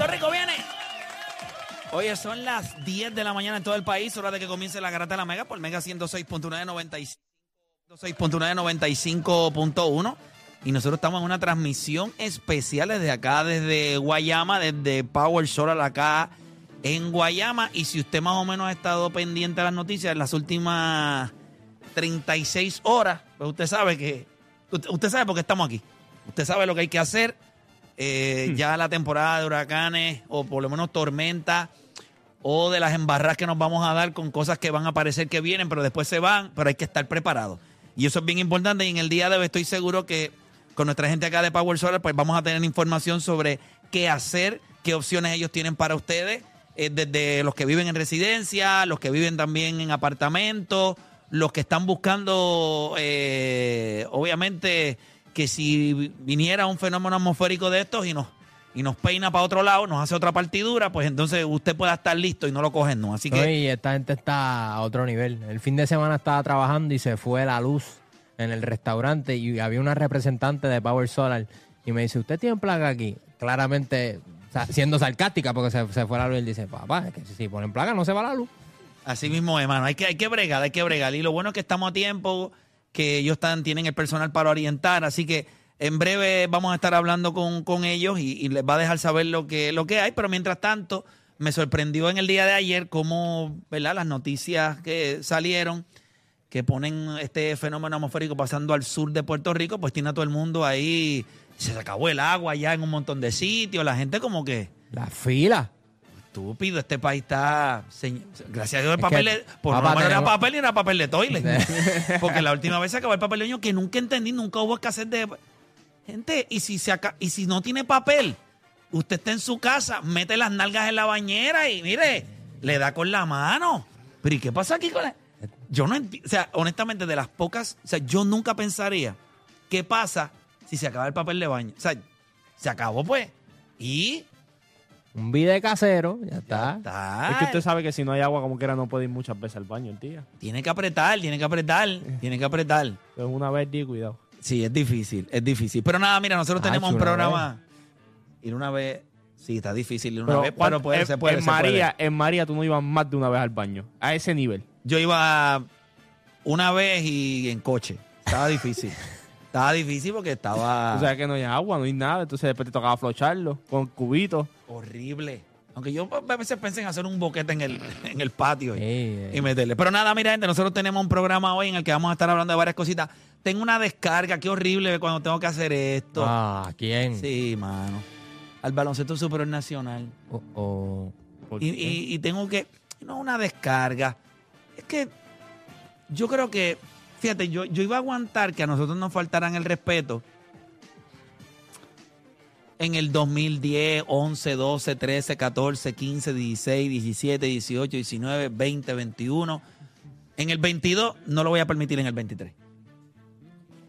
Puerto Rico viene. Oye, son las 10 de la mañana en todo el país, hora de que comience la garata de la Mega por Mega 106.995. 106.995.1 y nosotros estamos en una transmisión especial desde acá, desde Guayama, desde Power Solar acá en Guayama y si usted más o menos ha estado pendiente de las noticias en las últimas 36 horas, pues usted sabe que usted sabe por qué estamos aquí. Usted sabe lo que hay que hacer. Eh, Ya la temporada de huracanes o por lo menos tormentas o de las embarradas que nos vamos a dar con cosas que van a parecer que vienen, pero después se van, pero hay que estar preparados. Y eso es bien importante y en el día de hoy estoy seguro que con nuestra gente acá de Power Solar pues vamos a tener información sobre qué hacer, qué opciones ellos tienen para ustedes, eh, desde los que viven en residencia, los que viven también en apartamentos, los que están buscando, eh, obviamente, que si viniera un fenómeno atmosférico de estos y nos, y nos peina para otro lado, nos hace otra partidura, pues entonces usted pueda estar listo y no lo cogen, ¿no? Así que... esta gente está a otro nivel. El fin de semana estaba trabajando y se fue la luz en el restaurante y había una representante de Power Solar y me dice, ¿usted tiene placa aquí? Claramente siendo sarcástica porque se, se fue la luz y él dice, papá, es que si ponen placa no se va la luz. Así mismo, hermano. Hay que, hay que bregar, hay que bregar. Y lo bueno es que estamos a tiempo, que ellos tienen el personal para orientar. Así que en breve vamos a estar hablando con, ellos y, y les va a dejar saber lo que, lo que hay. Pero mientras tanto, me sorprendió en el día de ayer cómo, ¿verdad? Las noticias que salieron que ponen este fenómeno atmosférico pasando al sur de Puerto Rico, pues tiene a todo el mundo ahí. Se acabó el agua ya en un montón de sitios. La gente como que La fila. Estúpido, este país está. señ- Gracias a Dios, el papel. que, de- por papá, no era tenemos- papel ni era papel de toilet. Porque la última vez se acabó el papel de baño que nunca entendí, nunca hubo escasez de. Gente, y si, se aca- y si no tiene papel, usted está en su casa, mete las nalgas en la bañera y mire, le da con la mano. Pero ¿y qué pasa aquí con la- Yo no entiendo. O sea, honestamente, de las pocas. O sea, yo nunca pensaría qué pasa si se acaba el papel de baño. O sea, se acabó pues. Y Un vide casero, ya está. está. Es que usted sabe que si no hay agua, como quiera, no puede ir muchas veces al baño el día. Tiene que apretar, tiene que apretar, tiene que apretar. Entonces, una vez, di cuidado. Sí, es difícil, es difícil. Pero nada, mira, nosotros Ah, tenemos un programa. Ir una vez. Sí, está difícil ir una Pero, vez, ¿cuánto- pero puede, en, se puede. en se puede. María, en María tú no ibas más de una vez al baño. A ese nivel. Yo iba una vez y en coche. Estaba difícil. estaba difícil porque estaba O sea que no hay agua, no hay nada. Entonces después te tocaba flocharlo con cubitos. horrible. Aunque yo a veces pensé en hacer un boquete en el, en el patio y, meterle. Pero nada, mira, gente, nosotros tenemos un programa hoy en el que vamos a estar hablando de varias cositas. Tengo una descarga, qué horrible cuando tengo que hacer esto. Ah, ¿quién? Sí, mano. Al baloncesto superior nacional. Oh, oh. ¿Por Y, qué? y- y tengo que. No, una descarga. Es que yo creo que. Fíjate, yo, yo iba a aguantar que a nosotros nos faltaran el respeto en el 2010, 11, 12, 13, 14, 15, 16, 17, 18, 19, 20, 21. En el 22 no lo voy a permitir en el 23.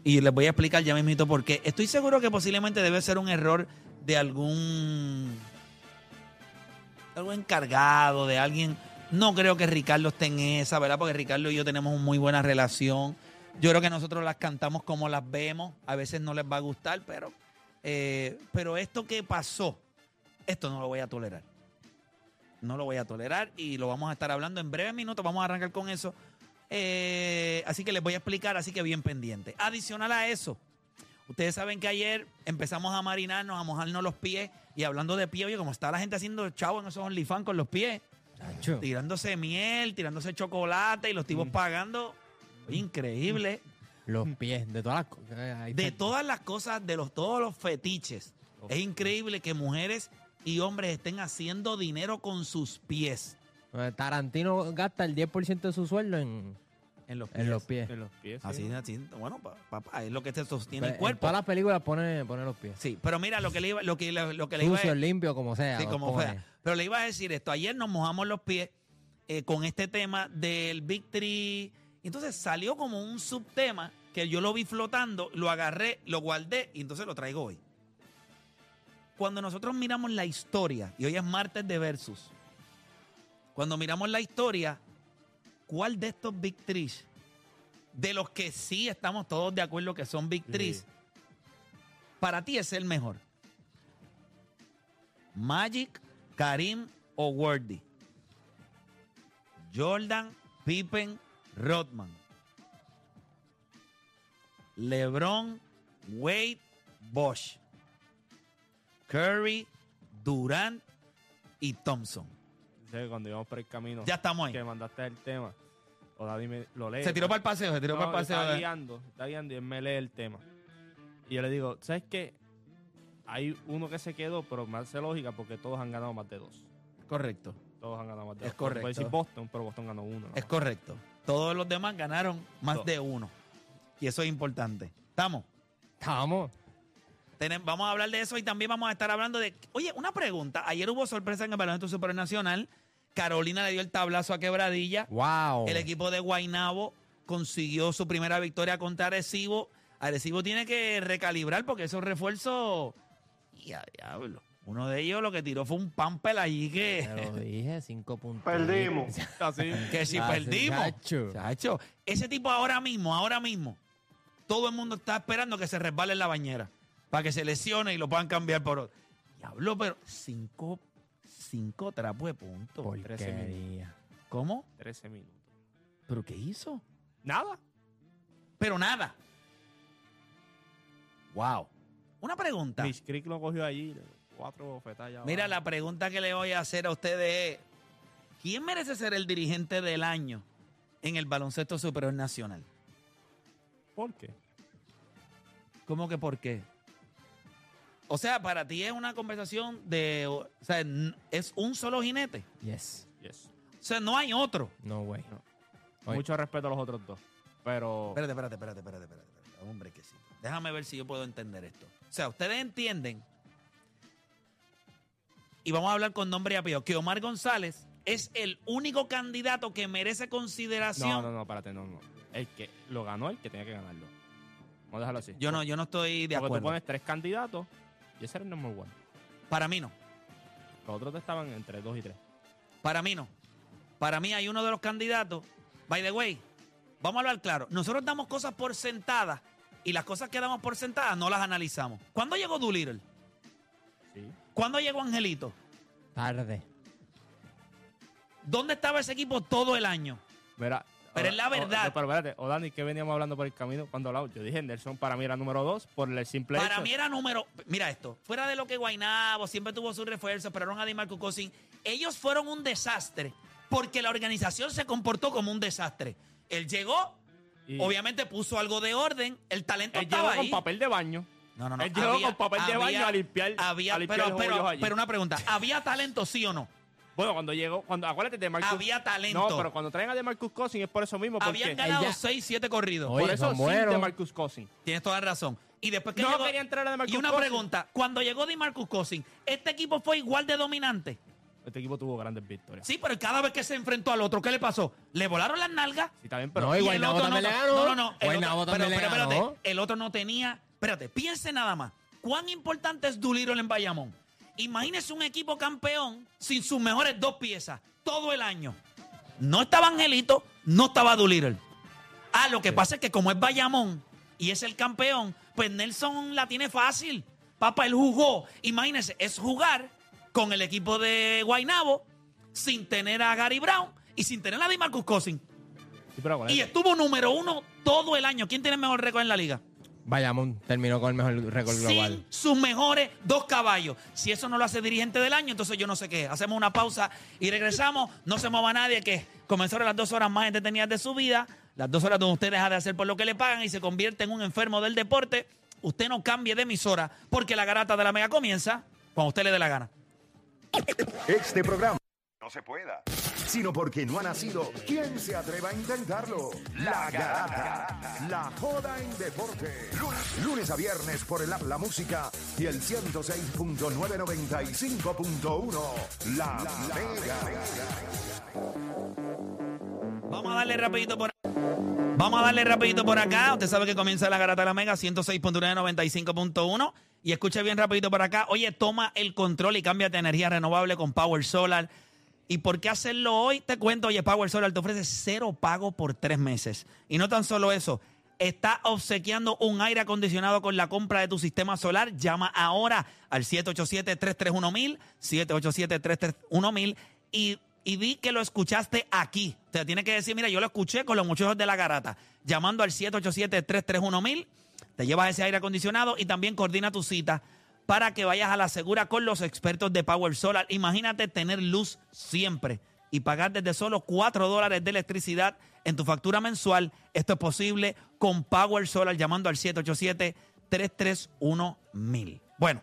Y les voy a explicar ya mismito por qué. Estoy seguro que posiblemente debe ser un error de algún algo encargado, de alguien. No creo que Ricardo esté en esa, ¿verdad? Porque Ricardo y yo tenemos una muy buena relación. Yo creo que nosotros las cantamos como las vemos. A veces no les va a gustar, pero, eh, pero esto que pasó, esto no lo voy a tolerar. No lo voy a tolerar y lo vamos a estar hablando en breves minutos. Vamos a arrancar con eso. Eh, así que les voy a explicar, así que bien pendiente. Adicional a eso, ustedes saben que ayer empezamos a marinarnos, a mojarnos los pies y hablando de pie, oye, como está la gente haciendo chavo en esos OnlyFans con los pies, Tirándose miel, tirándose chocolate y los tipos pagando. Oye, increíble. Los pies, de todas las cosas. Ahí De todas las cosas, de los, todos los fetiches. Es increíble que mujeres y hombres estén haciendo dinero con sus pies. Eh, Tarantino gasta el 10% de su sueldo en, En los pies. en los pies. En los pies. sí. Así. Bueno, pa- papá, es lo que te sostiene Pues, el En cuerpo. todas las películas pone, pone los pies. Sí, pero mira, lo que le iba, lo que, lo que le iba a Sucio, limpio, como sea. Sí, como pone. fuera. Pero le iba a decir esto. Ayer nos mojamos los pies eh, con este tema del Victory. Entonces salió como un subtema que yo lo vi flotando, lo agarré, lo guardé y entonces lo traigo hoy. Cuando nosotros miramos la historia, y hoy es martes de Versus, cuando miramos la historia, ¿cuál de estos Big de los que sí estamos todos de acuerdo que son Big Sí. para ti es el mejor? Magic, Karim o Wordy. Jordan, Pippen, Rodman. LeBron, Wade, Bosch. Curry, Durant y Thompson. Que cuando íbamos por el camino Ya estamos ahí. que mandaste el tema, o David me lo lee. Se tiró para el paseo, se tiró No, para el paseo. Está guiando, está guiando y él me lee el tema. Y yo le digo, ¿sabes qué? Hay uno que se quedó, pero me hace lógica porque todos han ganado más de dos. Correcto, Todos han ganado más de Es dos. Puede correcto. decir Boston, pero Boston ganó uno. ¿no? es correcto. Todos los demás ganaron más Dos. de uno. Y eso es importante. ¿Estamos? Estamos. Vamos a hablar de eso y también vamos a estar hablando de. Oye, una pregunta. Ayer hubo sorpresa en el baloncesto supernacional. Carolina le dio el tablazo a Quebradilla. Wow. El equipo de Guainabo consiguió su primera victoria contra Arecibo. Arecibo tiene que recalibrar porque esos refuerzos. Ya, diablo. Uno de ellos lo que tiró fue un pampel allí Te que. lo dije, cinco puntos. Perdimos. Así. Que si Ah, perdimos. chacho. Chacho, ese tipo ahora mismo, ahora mismo, todo el mundo está esperando que se resbale en la bañera para que se lesione y lo puedan cambiar por otro. Diablo, pero cinco, cinco trapos de puntos. Porquería. ¿Cómo? 13 minutos. ¿Pero qué hizo? Nada. Pero nada. Wow. Una pregunta. Mitch Creek lo cogió allí. Cuatro bofetadas. ya Mira, abajo. la pregunta que le voy a hacer a ustedes es: ¿quién merece ser el dirigente del año en el baloncesto superior nacional? ¿Por qué? ¿Cómo que por qué? O sea, para ti es una conversación de. O sea, n- es un solo jinete. Yes. Yes. O sea, no hay otro. No way. Oye. Mucho respeto a los otros dos. Pero. Espérate, espérate, espérate, espérate, espérate. espérate. Hombre, que sí. Déjame ver si yo puedo entender esto. O sea, ustedes entienden. Y vamos a hablar con nombre y apellido. Que Omar González es el único candidato que merece consideración. No, no, no, espérate, no, no. El que lo ganó, el que tenía que ganarlo. Vamos a dejarlo así. Yo no, yo no estoy de Porque tú acuerdo. pones tres candidatos y ese era el number one. Para mí no. Los otros estaban entre dos y tres. Para mí no. Para mí hay uno de los candidatos. By the way, vamos a hablar claro. Nosotros damos cosas por sentadas y las cosas que damos por sentadas no las analizamos. ¿Cuándo llegó Doolittle? Sí. ¿Cuándo llegó Angelito? Tarde. ¿Dónde estaba ese equipo todo el año? Mira, Pero o- es la o- verdad. no, pero espérate, o Dani, ¿qué veníamos hablando por el camino cuando hablamos? Yo dije, Nelson para mí era número dos por el simple Para hecho- mí era número. Mira esto. Fuera de lo que Guainabo siempre tuvo su refuerzo, esperaron a DiMarco Cousin. Ellos fueron un desastre porque la organización se comportó como un desastre. Él llegó, y obviamente puso algo de orden, el talento Él llegó estaba con ahí. papel de baño. No, no, no. Él llegó con papel de baño a limpiar- había- a limpiar pero, los pero- pero una pregunta. ¿Había talento, sí o no? Bueno, cuando llegó, cuando acuérdate de Marcus. Había talento. No, pero cuando traen a DeMarcus Cousins es por eso mismo. Porque Habían ganado Ella- 6, 7 corridos. Oye, por eso sí buenos. DeMarcus Cousins. Tienes toda la razón. Y después que No llegó. quería entrar a DeMarcus y una Cousins. pregunta. Cuando llegó DiMarcus Cousins, ¿este equipo fue igual de dominante? Este equipo tuvo grandes victorias. Sí, pero cada vez que se enfrentó al otro, ¿qué le pasó? ¿Le volaron las nalgas? Sí, está bien, pero. No, Y y el Guaynabo otro también no, le ganó. No, no, no. el otro- también pero, espérate, el otro no tenía. Espérate, piense nada más. ¿Cuán importante es Doolittle en Bayamón? Imagínese un equipo campeón sin sus mejores dos piezas todo el año. No estaba Angelito, no estaba Doolittle. Ah, lo que pasa es que como es Bayamón y es el campeón, pues Nelson la tiene fácil. Papá, él jugó. Imagínese, es jugar con el equipo de Guaynabo sin tener a Gary Brown y sin tener a. Sí, pero acuérdate, Y estuvo número uno todo el año. ¿Quién tiene el mejor récord en la liga? Bayamón terminó con el mejor récord global. Sin sus mejores dos caballos. Si eso no lo hace dirigente del año, entonces yo no sé qué. Hacemos una pausa y regresamos. No se mueva nadie, que comenzaron las dos horas más entretenidas de su vida. Las dos horas donde usted deja de hacer por lo que le pagan y se convierte en un enfermo del deporte. Usted no cambie de emisora porque la garata de la mega comienza cuando usted le dé la gana. Este programa no se pueda, sino porque no ha nacido. ¿Quién se atreva a intentarlo? La Garata. La joda en deporte. Lunes, a viernes por el app La Música y el 106.995.1. La, Mega. Vamos a darle rapidito por Vamos a darle rapidito por acá. Usted sabe que comienza la garata de la Mega 106.995.1 y escuche bien rapidito por acá. Oye, toma el control y cámbiate energía renovable con Power Solar. ¿Y por qué hacerlo hoy? Te cuento, oye, Power Solar te ofrece cero pago por tres meses. Y no tan solo eso, está obsequiando un aire acondicionado con la compra de tu sistema solar. Llama ahora al 787-331-1000, 787-331-1000 y, y di que lo escuchaste aquí. Te tiene que decir, mira, yo lo escuché con los muchachos de la garata. Llamando al 787-331-1000, te llevas ese aire acondicionado y también coordina tu cita para que vayas a la segura con los expertos de Power Solar. Imagínate tener luz siempre y pagar desde solo 4 dólares de electricidad en tu factura mensual. Esto es posible con Power Solar llamando al 787-331-1000. Bueno,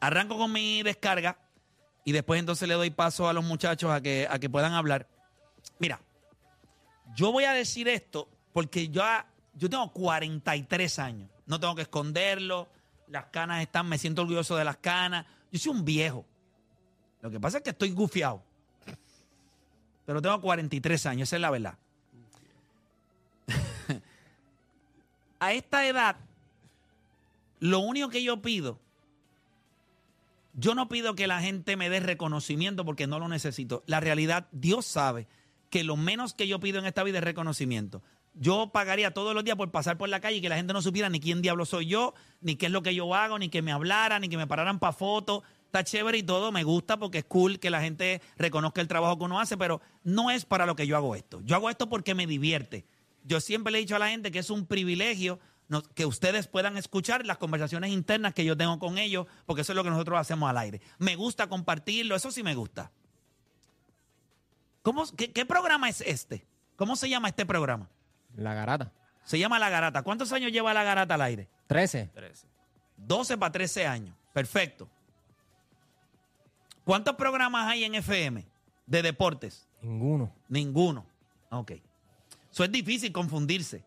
arranco con mi descarga y después entonces le doy paso a los muchachos a que, a que puedan hablar. Mira, yo voy a decir esto porque yo, yo tengo 43 años. No tengo que esconderlo. Las canas están, me siento orgulloso de las canas. Yo soy un viejo. Lo que pasa es que estoy gufiado. Pero tengo 43 años, esa es la verdad. A esta edad, lo único que yo pido, yo no pido que la gente me dé reconocimiento porque no lo necesito. La realidad, Dios sabe que lo menos que yo pido en esta vida es reconocimiento. Yo pagaría todos los días por pasar por la calle y que la gente no supiera ni quién diablo soy yo, ni qué es lo que yo hago, ni que me hablaran, ni que me pararan para fotos. Está chévere y todo, me gusta porque es cool que la gente reconozca el trabajo que uno hace, pero no es para lo que yo hago esto. Yo hago esto porque me divierte. Yo siempre le he dicho a la gente que es un privilegio que ustedes puedan escuchar las conversaciones internas que yo tengo con ellos, porque eso es lo que nosotros hacemos al aire. Me gusta compartirlo, eso sí me gusta. ¿Cómo, qué programa es este? ¿Cómo se llama este programa? La garata. Se llama La Garata. ¿Cuántos años lleva La Garata al aire? 13. 13. 12 para 13 años. Perfecto. ¿Cuántos programas hay en FM de deportes? Ninguno. Ninguno. Ok. Eso es difícil confundirse.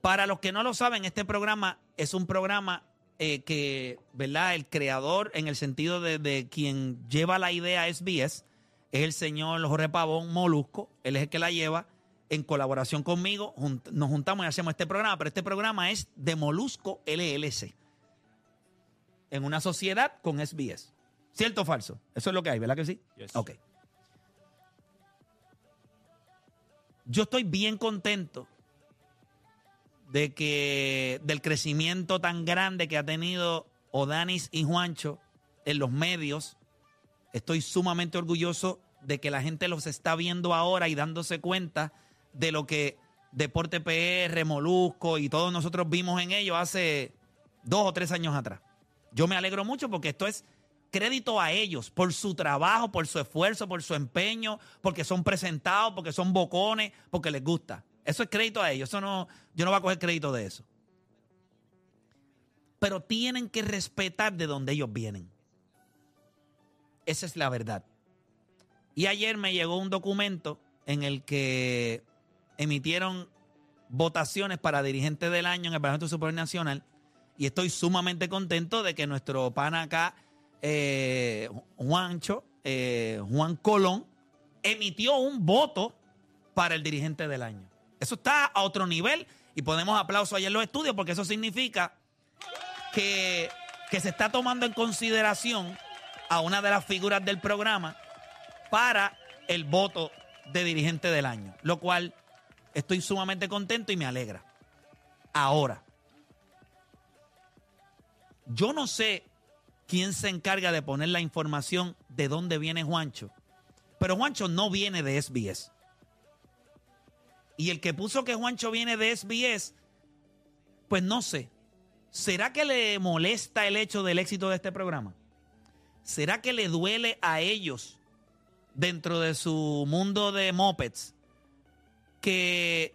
Para los que no lo saben, este programa es un programa eh, que, ¿verdad? El creador, en el sentido de, de quien lleva la idea SBS, es el señor Jorge Pavón Molusco. Él es el que la lleva. En colaboración conmigo, junt- nos juntamos y hacemos este programa, pero este programa es de Molusco LLC, en una sociedad con SBS. ¿Cierto o falso? Eso es lo que hay, ¿verdad que sí? Yes. Ok. Yo estoy bien contento de que del crecimiento tan grande que ha tenido Odanis y Juancho en los medios. Estoy sumamente orgulloso de que la gente los está viendo ahora y dándose cuenta de lo que Deporte PR, Molusco y todos nosotros vimos en ellos hace dos o tres años atrás. Yo me alegro mucho porque esto es crédito a ellos por su trabajo, por su esfuerzo, por su empeño, porque son presentados, porque son bocones, porque les gusta. Eso es crédito a ellos. Eso no, yo no voy a coger crédito de eso. Pero tienen que respetar de dónde ellos vienen. Esa es la verdad. Y ayer me llegó un documento en el que emitieron votaciones para dirigente del año en el Parlamento Superior Nacional y estoy sumamente contento de que nuestro pana acá, eh, Juancho, eh, Juan Colón, emitió un voto para el dirigente del año. Eso está a otro nivel y ponemos aplauso allá en los estudios porque eso significa que, que se está tomando en consideración a una de las figuras del programa para el voto de dirigente del año, lo cual estoy sumamente contento y me alegra. Ahora, yo no sé quién se encarga de poner la información de dónde viene Juancho, pero Juancho no viene de SBS. Y el que puso que Juancho viene de SBS, pues no sé. ¿Será que le molesta el hecho del éxito de este programa? ¿Será que le duele a ellos dentro de su mundo de mopeds que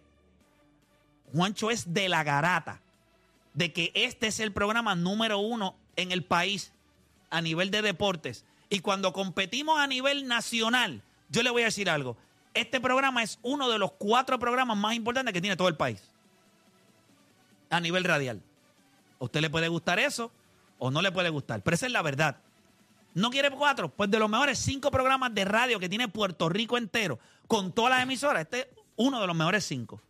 Juancho es de la garata? De que este es el programa número uno en el país a nivel de deportes. Y cuando competimos a nivel nacional, yo le voy a decir algo. Este programa es uno de los cuatro programas más importantes que tiene todo el país. A nivel radial. Usted le puede gustar eso o no le puede gustar. Pero esa es la verdad. ¿No quiere cuatro? Pues de los mejores cinco programas de radio que tiene Puerto Rico entero, con todas las emisoras, este es uno de los mejores cinco.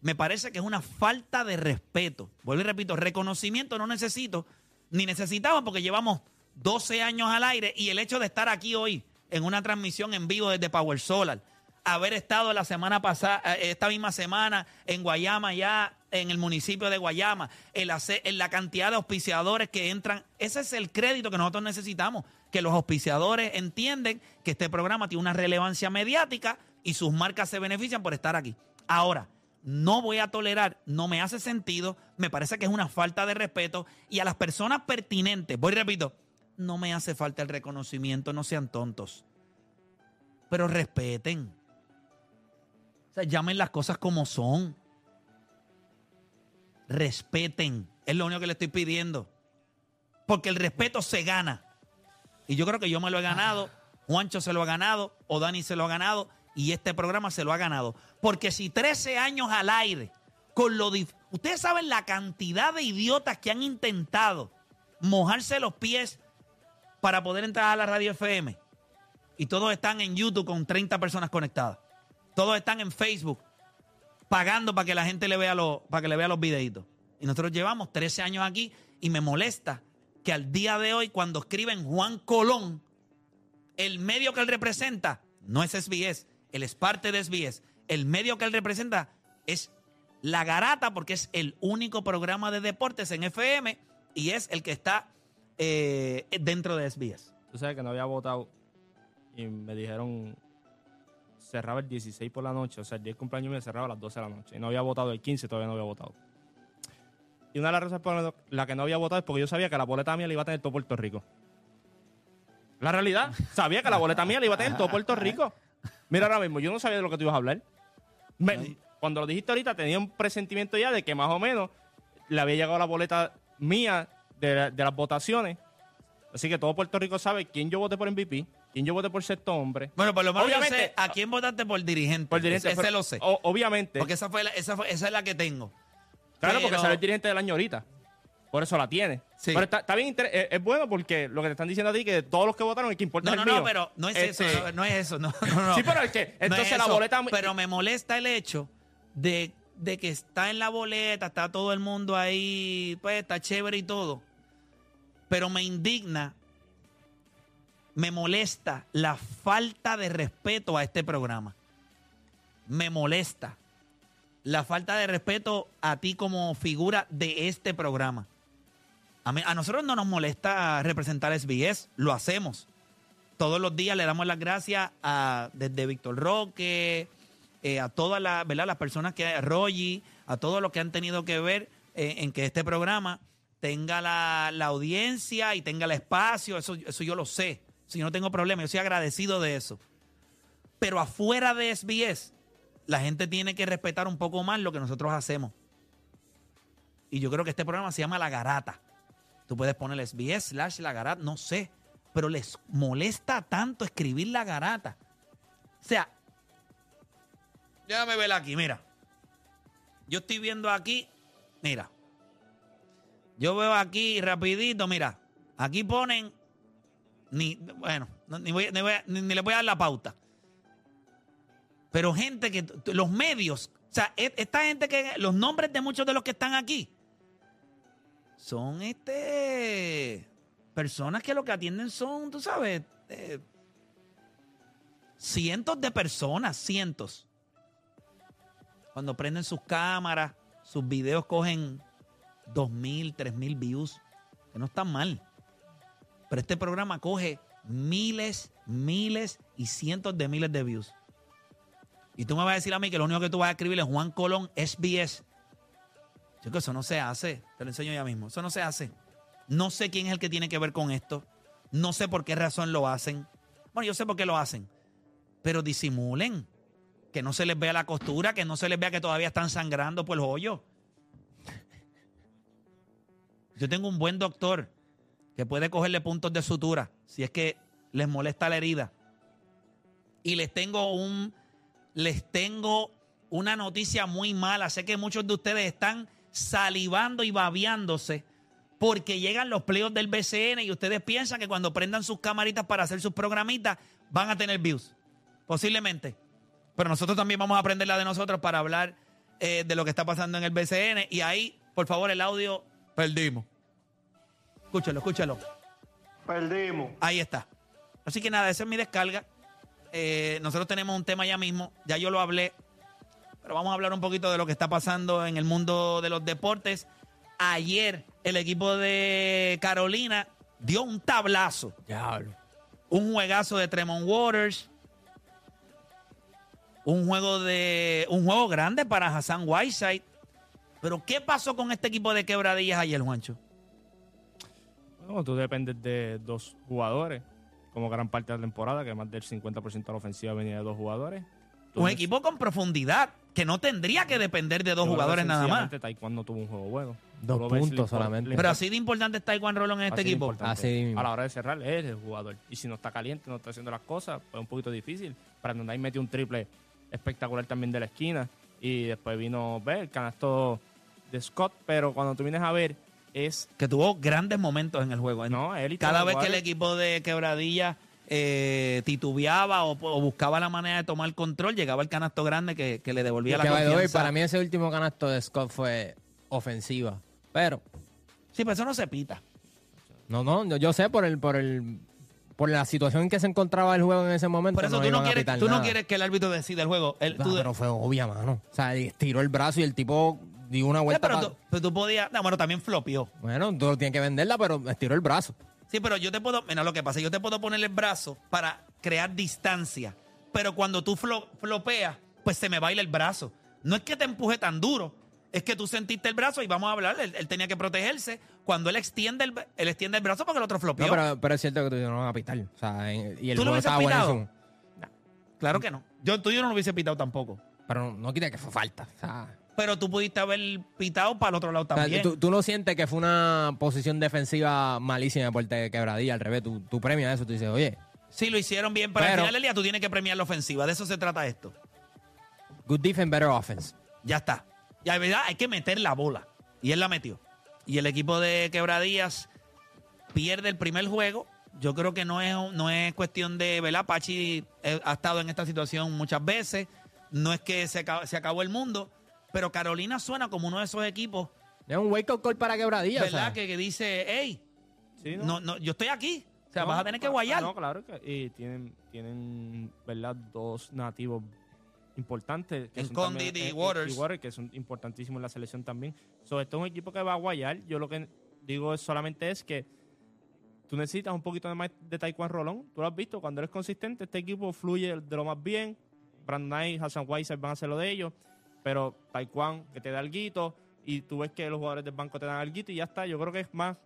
Me parece que es una falta de respeto. Vuelvo y repito, reconocimiento no necesito, ni necesitamos porque llevamos 12 años al aire y el hecho de estar aquí hoy en una transmisión en vivo desde Power Solar, haber estado la semana pasada, eh, esta misma semana en Guayama ya, en el municipio de Guayama, en la, la cantidad de auspiciadores que entran, ese es el crédito que nosotros necesitamos, que los auspiciadores entienden que este programa tiene una relevancia mediática y sus marcas se benefician por estar aquí. Ahora, no voy a tolerar, no me hace sentido, me parece que es una falta de respeto y a las personas pertinentes, voy y repito, no me hace falta el reconocimiento, no sean tontos, pero respeten. O sea, llamen las cosas como son. Respeten, es lo único que le estoy pidiendo. Porque el respeto se gana. Y yo creo que yo me lo he ganado, Juancho se lo ha ganado, o Dani se lo ha ganado, y este programa se lo ha ganado. Porque si 13 años al aire, con lo dif- Ustedes saben la cantidad de idiotas que han intentado mojarse los pies para poder entrar a la radio FM. Y todos están en YouTube con 30 personas conectadas. Todos están en Facebook pagando para que la gente le vea los, para que le vea los videitos. Y nosotros llevamos 13 años aquí y me molesta que al día de hoy, cuando escriben Juan Colón, el medio que él representa no es SBS, parte de SBS. El medio que él representa es La Garata, porque es el único programa de deportes en FM y es el que está eh, dentro de SBS. Tú sabes que no había votado y me dijeron cerraba el 16 por la noche, o sea, el día del cumpleaños me cerraba a las 12 de la noche. Y no había votado el 15, todavía no había votado. Y una de las razones por la que no había votado es porque yo sabía que la boleta mía la iba a tener todo Puerto Rico. La realidad, sabía que la boleta mía la iba a tener todo Puerto Rico. Mira ahora mismo, yo no sabía de lo que tú ibas a hablar. Me- cuando lo dijiste ahorita tenía un presentimiento ya de que más o menos le había llegado la boleta mía de, la- de las votaciones. Así que todo Puerto Rico sabe quién yo voté por MVP, quién yo voté por sexto hombre. Bueno, por lo menos yo Obviamente- sé a quién votaste por dirigente. Por dirigente, Ese lo sé. o- obviamente. Porque esa, fue la- esa, fue- esa es la que tengo. claro, porque Pero- sale el dirigente del año ahorita. Por eso la tiene. Sí. Pero está, está bien, inter- es, es bueno porque lo que te están diciendo a ti que todos los que votaron, el que importa No, es no, el no, mío. pero no es Este, eso, no, no es eso, no, no, no. Sí, pero es que No entonces es la boleta... Pero me molesta el hecho de, de que está en la boleta, está todo el mundo ahí, pues está chévere y todo. Pero me indigna, me molesta la falta de respeto a este programa. Me molesta la falta de respeto a ti como figura de este programa. A, nosotros no nos molesta representar SBS, lo hacemos todos los días le damos las gracias a desde Víctor Roque, eh, a todas ¿verdad? las personas que a Rogi, a todos los que han tenido que ver eh, en que este programa tenga la, la audiencia y tenga el espacio, eso, eso yo lo sé, si no tengo problema, yo soy agradecido de eso. Pero afuera de SBS, la gente tiene que respetar un poco más lo que nosotros hacemos. Y yo creo que este programa se llama La Garata. Tú puedes poner SBS slash La Garata, no sé pero les molesta tanto escribir la garata. O sea, déjame ver aquí, mira. Yo estoy viendo aquí, mira. Yo veo aquí rapidito, mira. Aquí ponen, ni, bueno, no, ni, voy- ni ni- ni le voy a dar la pauta. Pero gente que, los medios, o sea, e- esta gente que, los nombres de muchos de los que están aquí, son este personas que lo que atienden son, tú sabes, eh, cientos de personas, cientos. Cuando prenden sus cámaras, sus videos cogen dos mil, tres mil views, que no están mal. Pero este programa coge miles, miles y cientos de miles de views. Y tú me vas a decir a mí que lo único que tú vas a escribir es Juan Colón SBS. Que eso no se hace. Te lo enseño ya mismo. Eso no se hace. No sé quién es el que tiene que ver con esto. No sé por qué razón lo hacen. Bueno, yo sé por qué lo hacen. Pero disimulen. Que no se les vea la costura, que no se les vea que todavía están sangrando por el hoyo. Yo tengo un buen doctor que puede cogerle puntos de sutura si es que les molesta la herida. Y les tengo un les tengo una noticia muy mala. Sé que muchos de ustedes están salivando y babeándose porque llegan los pleos del BCN y ustedes piensan que cuando prendan sus camaritas para hacer sus programitas van a tener views. Posiblemente. Pero nosotros también vamos a aprender la de nosotros para hablar eh, de lo que está pasando en el BCN. Y ahí, por favor, el audio perdimos. Escúchalo, escúchalo. Perdimos. Ahí está. Así que nada, esa es mi descarga. Eh, nosotros tenemos un tema ya mismo, ya yo lo hablé, pero vamos a hablar un poquito de lo que está pasando en el mundo de los deportes. Ayer el equipo de Carolina dio un tablazo, Diablo. un juegazo de Tremont Waters, un juego de un juego grande para Hassan Whiteside. Pero ¿qué pasó con este equipo de quebradillas ayer, Juancho? Bueno, tú dependes de dos jugadores, como gran parte de la temporada, que más del 50% de la ofensiva venía de dos jugadores. Un equipo con profundidad que no tendría que depender de dos yo creo que jugadores nada más. sencillamente Taekwondo tuvo un juego bueno. Dos Tú lo ves, puntos le solamente. le Pero así de importante está Juan Rolón en este así de equipo. importante. Así mismo. A la hora de cerrar, él es el jugador. Y si no está caliente, no está haciendo las cosas, pues es un poquito difícil. Brandon Knight metió un triple espectacular también de la esquina. Y después vino ver el canasto de Scott. Pero cuando tú vienes a ver, es. Que tuvo grandes momentos en el juego. En- No, él y Cada vez que el equipo de quebradilla eh, titubeaba o, o buscaba la manera de tomar control, llegaba el canasto grande que, que le devolvía la Que, confianza. para mí ese último canasto de Scott fue ofensiva. Pero, Sí, pero eso no se pita. no, no, yo- yo sé por el, por el, por la situación en que se encontraba el juego en ese momento. Por eso tú, no quieres, tú no quieres que el árbitro decida el juego. El- Ah, tú- pero fue obvia, mano. O sea, estiró el brazo y el tipo dio una vuelta. pero, tú, pero tú podías... No, bueno, también flopió. Bueno, tú tienes que venderla, pero estiró el brazo. Sí, pero yo te puedo... Mira lo que pasa. Yo te puedo poner el brazo para crear distancia. Pero cuando tú flo- flopeas, pues se me baila el brazo. No es que te empuje tan duro. Es que tú sentiste el brazo y vamos a hablar. Él, él tenía que protegerse. Cuando él extiende el, él extiende el brazo porque el otro flopeó. No, pero, pero es cierto que tú no van a pitar. O sea, en- y el ¿Tú lo estaba pitado? buenísimo. Claro que no. Yo tú yo no lo hubiese pitado tampoco. Pero no, no quita que fue falta. O sea, Pero tú pudiste haber pitado para el otro lado o sea, también. tú, tú no sientes que fue una posición defensiva malísima de puerta de quebradilla. Al revés, tú, tú premias eso. Tú dices, oye, Sí, lo hicieron bien, pero, al Pero- final del día tú tienes que premiar la ofensiva. De eso se trata esto. good defense, better offense. Ya está. Ya, verdad, hay que meter la bola. Y él la metió. Y el equipo de Quebradías pierde el primer juego. Yo creo que no es, no es cuestión de, ¿verdad? Pachi eh, ha estado en esta situación muchas veces. No es que se acabó, se acabó el mundo, pero Carolina suena como uno de esos equipos, Es un wake-up call para quebradillas. ¿verdad? Que, que dice, hey, Sí, no, no, yo estoy aquí. O sea, No, vas a tener que guayar. No, claro que y tienen, tienen, ¿verdad? Dos nativos importantes. Que En son Condit también- y eh, Waters. que son importantísimos en la selección también. So, esto es un equipo que va a guayar. Yo lo que digo es solamente es que tú necesitas un poquito de más de Taekwondo Rolón. Tú lo has visto, cuando eres consistente, este equipo fluye de lo más bien. Brandon Knight, Hassan Weiser van a hacer lo de ellos. Pero Taekwondo que te da algo y tú ves que los jugadores del banco te dan algo y ya está. Yo creo que es más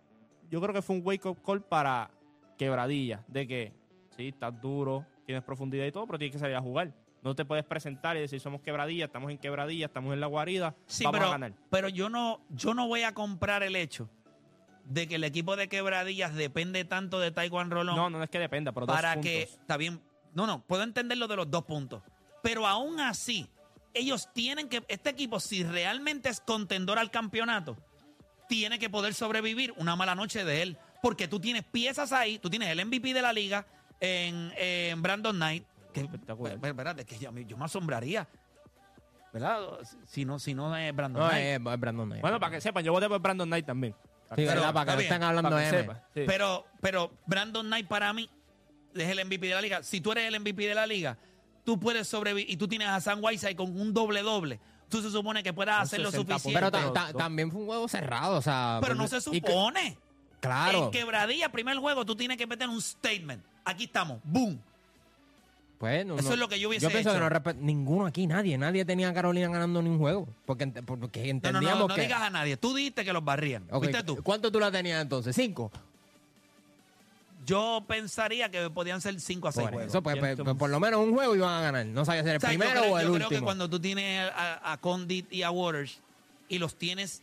yo creo que fue un wake-up call para quebradilla, de que sí, estás duro, tienes profundidad y todo, pero tienes que salir a jugar. No te puedes presentar y decir somos quebradilla, estamos en quebradilla, estamos en la guarida, Sí, vamos pero, a ganar. pero yo no, yo no voy a comprar el hecho de que el equipo de quebradillas depende tanto de Taekwondo Rolón No, no es que dependa, pero dos para puntos. que está bien. No, no, puedo entender lo de los dos puntos. Pero aún así, ellos tienen que. Este equipo, si realmente es contendor al campeonato, tiene que poder sobrevivir una mala noche de él. Porque tú tienes piezas ahí, tú tienes el MVP de la liga en, en Brandon Knight. Que, espérate, que yo, yo me asombraría. ¿Verdad? Si no, si no es Brandon No, Knight. es, es Brandon Knight. Bueno, para que sepan, yo voté por Brandon Knight también. Para Sí, que pero- ¿verdad? Para que bien, estén hablando de que M. sí. Pero, pero Brandon Knight para mí es el MVP de la liga. Si tú eres el MVP de la liga, tú puedes sobrevivir y tú tienes a Sam Whiteside con un doble doble. Tú se supone que puedas hacer lo 60 suficiente. Pero Pero, ta- ta- también fue un juego cerrado, o sea... no se supone. Claro. En quebradilla, primer juego, tú tienes que meter un statement. Aquí estamos. Boom. Pues, no- Eso no- es lo que yo hubiese Yo pienso hecho. que no ninguno aquí, nadie, nadie tenía a Carolina ganando ni un juego. Porque, porque No, no, entendíamos no, no que... digas a nadie. Tú dijiste que los barrían. Ok, ¿Fuiste tú? ¿Cuánto tú la tenías entonces? ¿Cinco? Yo pensaría que podían ser 5 a 6 Por juegos. eso, pues, pues, pues, por lo menos un juego iban a ganar. No sabía si era el O sea, yo primero creo- o el yo último. creo que cuando tú tienes a, a Condit y a Waters y los tienes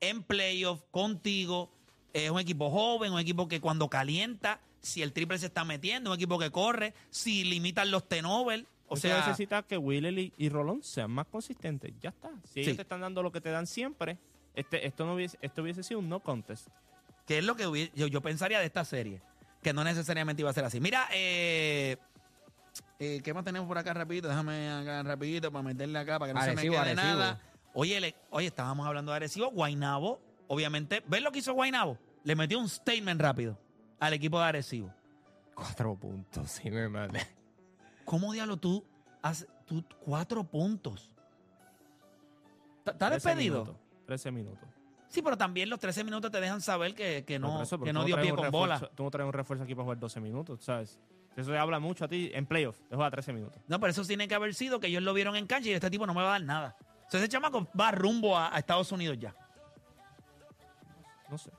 en playoff contigo, es un equipo joven, un equipo que cuando calienta, si el triple se está metiendo, un equipo que corre, si limitan los tenover, o sea, necesitas que Wheeler y, y Rolón sean más consistentes. Ya está. Si ellos Sí. te están dando lo que te dan siempre, este, esto, no hubiese, esto hubiese sido un no contest. que es lo que hubiese- yo, yo pensaría de esta serie, que no necesariamente iba a ser así. Mira, eh, eh, ¿qué más tenemos por acá rapidito? Déjame acá rapidito para meterle acá para que no Arecibo, se me quede Arecibo. nada. Oye, le- oye, estábamos hablando de Arecibo, Guainabo, obviamente, ¿ves lo que hizo Guainabo? Le metió un statement rápido al equipo de Arecibo. Cuatro puntos, sí, mi hermano. ¿Cómo diablo tú haces tú, cuatro puntos? ¿Estás 13 despedido? minutos, 13 minutos. Sí, pero también los 13 minutos te dejan saber que, que no, eso, que no dio pie con refuerzo- bola. Tú no traes un refuerzo aquí para jugar 12 minutos, ¿sabes? Eso te habla mucho a ti en playoff. Te juega 13 minutos. No, pero eso tiene que haber sido que ellos lo vieron en cancha y este tipo no me va a dar nada. Entonces ese chamaco va rumbo a, a Estados Unidos ya. No sé.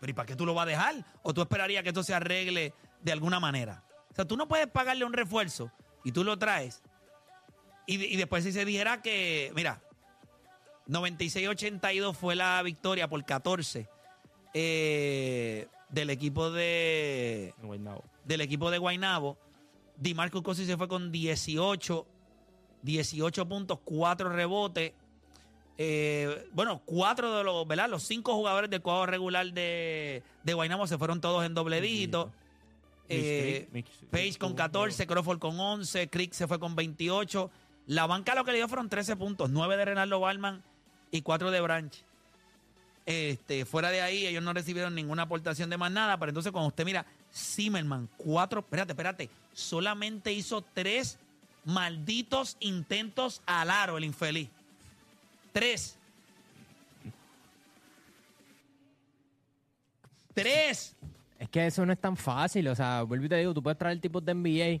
Pero ¿y para qué tú lo vas a dejar? ¿O tú esperarías que esto se arregle de alguna manera? O sea, tú no puedes pagarle un refuerzo y tú lo traes. Y, y después si se dijera que, mira, 96-82 fue la victoria por 14 eh, del equipo de Guaynabo. del equipo de Guaynabo. DiMarco Cosi se fue con 18, 18 puntos, 4 rebotes. Eh, bueno, cuatro de los, ¿verdad? Los cinco jugadores del cuadro regular de, de Guaynabo se fueron todos en doble dígito. Eh, Page con 14, Crawford con 11, Crick se fue con 28. La banca lo que le dio fueron 13 puntos, 9 de Renaldo Balman y 4 de Branch. Este, fuera de ahí, ellos no recibieron ninguna aportación de más nada, pero entonces cuando usted mira, Zimmerman, 4, espérate, espérate, solamente hizo 3 malditos intentos al aro, el infeliz. 3. 3. Es que eso no es tan fácil. O sea, vuelvo y te digo, tú puedes traer tipos de NBA.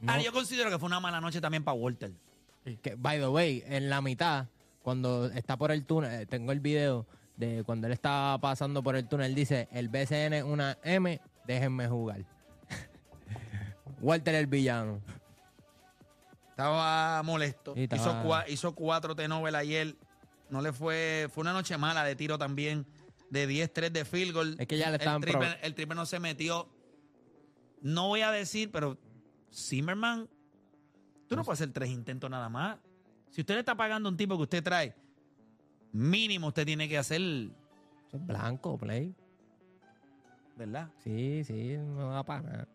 no- Ah, yo considero que fue una mala noche también para Walter. que, by the way, en la mitad, cuando está por el túnel, eh, tengo el video de cuando él estaba pasando por el túnel, dice, el BCN es una M, déjenme jugar. Walter el villano. Estaba molesto. Estaba- Hizo, cua- hizo cuatro T-Nobel ayer. No le fue. Fue una noche mala de tiro también. De 10-3 de field goal. Es que ya le el estaban triple, pro- el triple no se metió. No voy a decir, pero Zimmerman, tú no puedes hacer tres intentos nada más. Si usted le está pagando a un tipo que usted trae, mínimo usted tiene que hacer Eso es blanco, play. ¿Verdad? Sí, sí, no da para nada.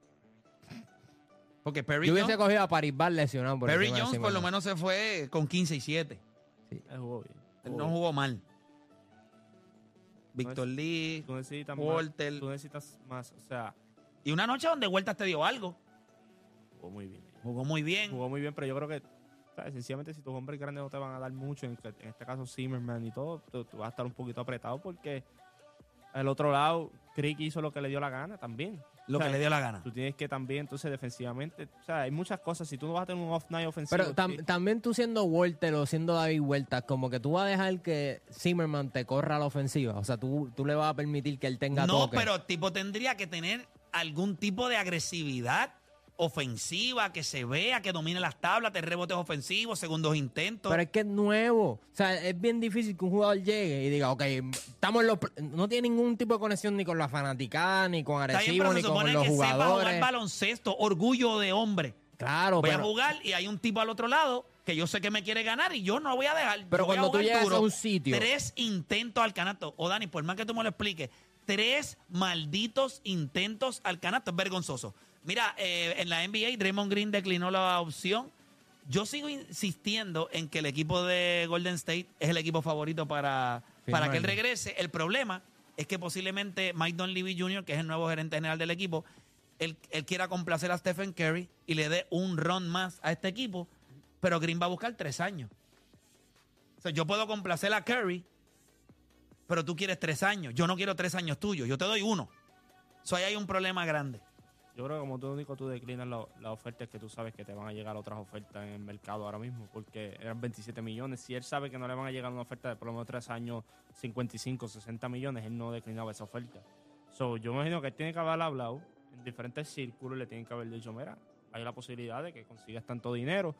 Porque Perry Yo hubiese Jones, cogido a Paris Bar lesionado. Por Perry Jones por lo menos se fue con 15 y 7. Él jugó bien. Él no jugó mal. Víctor Lee. Tú necesitas Walter. más. Tú necesitas más. O sea, Y una noche donde Vueltas te dio algo. jugó muy bien. Jugó muy bien. Jugó muy bien, pero yo creo que, ¿sabes? sencillamente, si tus hombres grandes no te van a dar mucho, en, en este caso Zimmerman y todo, tú, tú vas a estar un poquito apretado porque al otro lado, Crick hizo lo que le dio la gana también. Lo O sea, que le dio la gana. Tú tienes que también, entonces, defensivamente, o sea, hay muchas cosas. Si tú no vas a tener un off-night ofensivo. Pero tam- sí, también tú siendo Walter o siendo David Huertas, como que tú vas a dejar que Zimmerman te corra a la ofensiva. O sea, tú, tú le vas a permitir que él tenga No, toque. pero tipo tendría que tener algún tipo de agresividad ofensiva, que se vea, que domine las tablas, te rebotes ofensivos, segundos intentos. Pero es que es nuevo. O sea, es bien difícil que un jugador llegue y diga, ok, estamos en los... No tiene ningún tipo de conexión ni con la fanaticada, ni con bien, Arecibo, pero ni se con supone los que sepa jugar jugadores. baloncesto, orgullo de hombre. Claro, Voy a pero, jugar y hay un tipo al otro lado que yo sé que me quiere ganar y yo no voy a dejar. Pero a cuando tú llegas duro. a un sitio- Tres intentos al canasto. O Dani, por más que tú me lo expliques, tres malditos intentos al canasto. Es vergonzoso. Mira, eh, en la NBA, Draymond Green declinó la opción. Yo sigo insistiendo en que el equipo de Golden State es el equipo favorito para, para que él regrese. El problema es que posiblemente Mike Dunleavy Jr., que es el nuevo gerente general del equipo, él, él quiera complacer a Stephen Curry y le dé un run más a este equipo, pero Green va a buscar tres años. O sea, yo puedo complacer a Curry, pero tú quieres tres años. Yo no quiero tres años tuyos, yo te doy uno. So, ahí hay un problema grande. Yo creo que como tú único tú declinas la, la oferta es que tú sabes que te van a llegar otras ofertas en el mercado ahora mismo, porque eran 27 millones. Si él sabe que no le van a llegar una oferta de por lo menos tres años, 55, 60 millones, él no declinaba esa oferta. So, yo imagino que él tiene que haber hablado en diferentes círculos, le tienen que haber dicho, mira, hay la posibilidad de que consigas tanto dinero.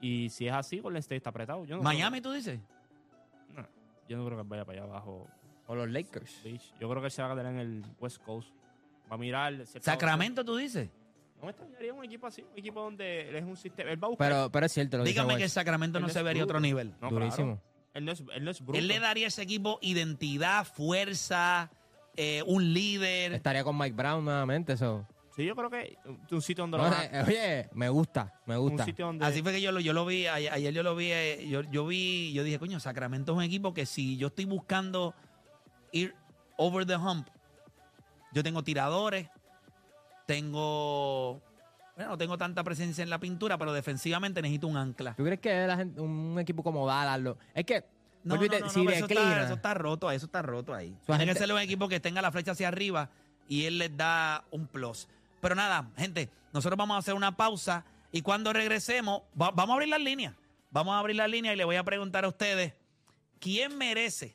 Y si es así, Golden State está apretado. Yo no Miami, tú dices. No, yo no creo que vaya para allá abajo. O los Lakers. Beach. Yo creo que él se va a quedar en el West Coast. Va a mirar. Sacramento, tú dices. No me extrañaría un equipo así, un equipo donde él es un sistema. Él va a buscar. Pero, pero es cierto lo Dígame dice que Wes. Sacramento Él no no se es vería a otro bruto. nivel. No, Durísimo. claro. Él no es, él no es bruto. Él le daría a ese equipo identidad, fuerza, eh, un líder. Estaría con Mike Brown nuevamente, eso. Sí, yo creo que un sitio donde No, lo van a- eh, oye, me gusta, me un gusta. sitio donde Así fue que yo lo, yo lo vi, ayer, ayer yo lo vi, eh, yo, yo vi, yo dije, coño, Sacramento es un equipo que si yo estoy buscando ir over the hump, yo tengo tiradores, tengo, bueno, no tengo tanta presencia en la pintura, pero defensivamente necesito un ancla. ¿Tú crees que la gente- un equipo como Dallas lo... Es que, No, no, no, no, si pero eso, está, eso está roto, eso está roto ahí. Tiene que ser un equipo que tenga la flecha hacia arriba y él les da un plus. Pero nada, gente, nosotros vamos a hacer una pausa y cuando regresemos, va- vamos a abrir las líneas. Vamos a abrir las líneas y le voy a preguntar a ustedes, ¿quién merece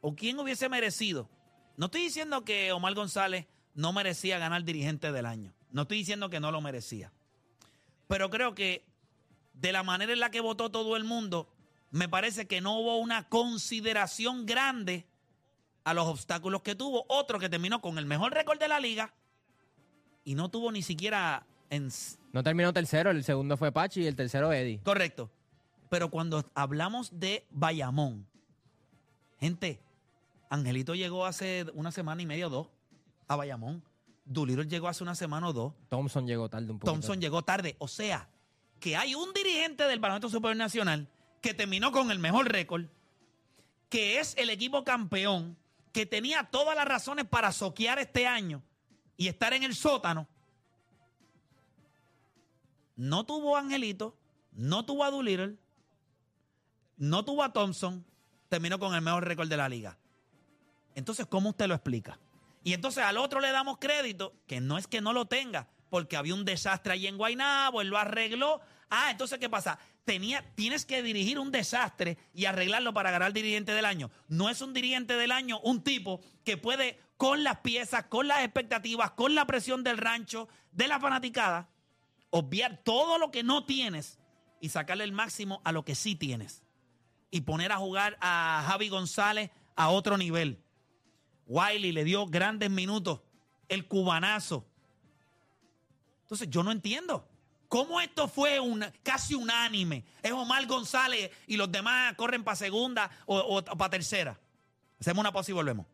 o quién hubiese merecido? No estoy diciendo que Omar González no merecía ganar dirigente del año. No estoy diciendo que no lo merecía. Pero creo que de la manera en la que votó todo el mundo, me parece que no hubo una consideración grande a los obstáculos que tuvo. Otro que terminó con el mejor récord de la liga y no tuvo ni siquiera en... No terminó tercero, el segundo fue Pachi y el tercero Eddie. Correcto. Pero cuando hablamos de Bayamón, gente, Angelito llegó hace una semana y media o dos a Bayamón. Doolittle llegó hace una semana o dos. Thompson llegó tarde un poco. Thompson llegó tarde. O sea, que hay un dirigente del Baloncesto Superior Nacional que terminó con el mejor récord, que es el equipo campeón, que tenía todas las razones para soquear este año y estar en el sótano. No tuvo a Angelito, no tuvo a Doolittle, no tuvo a Thompson, terminó con el mejor récord de la liga. Entonces, ¿cómo usted lo explica? Y entonces al otro le damos crédito, que no es que no lo tenga, porque había un desastre allí en Guaynabo, él lo arregló. Ah, entonces, ¿qué pasa? Tenía, tienes que dirigir un desastre y arreglarlo para ganar dirigente del año. No es un dirigente del año un tipo que puede, con las piezas, con las expectativas, con la presión del rancho, de la fanaticada, obviar todo lo que no tienes y sacarle el máximo a lo que sí tienes. Y poner a jugar a Javi González a otro nivel. Wiley le dio grandes minutos. El cubanazo. Entonces, yo no entiendo. ¿Cómo esto fue un, casi unánime? Es Omar González y los demás corren para segunda o, para tercera. Hacemos una pausa y volvemos.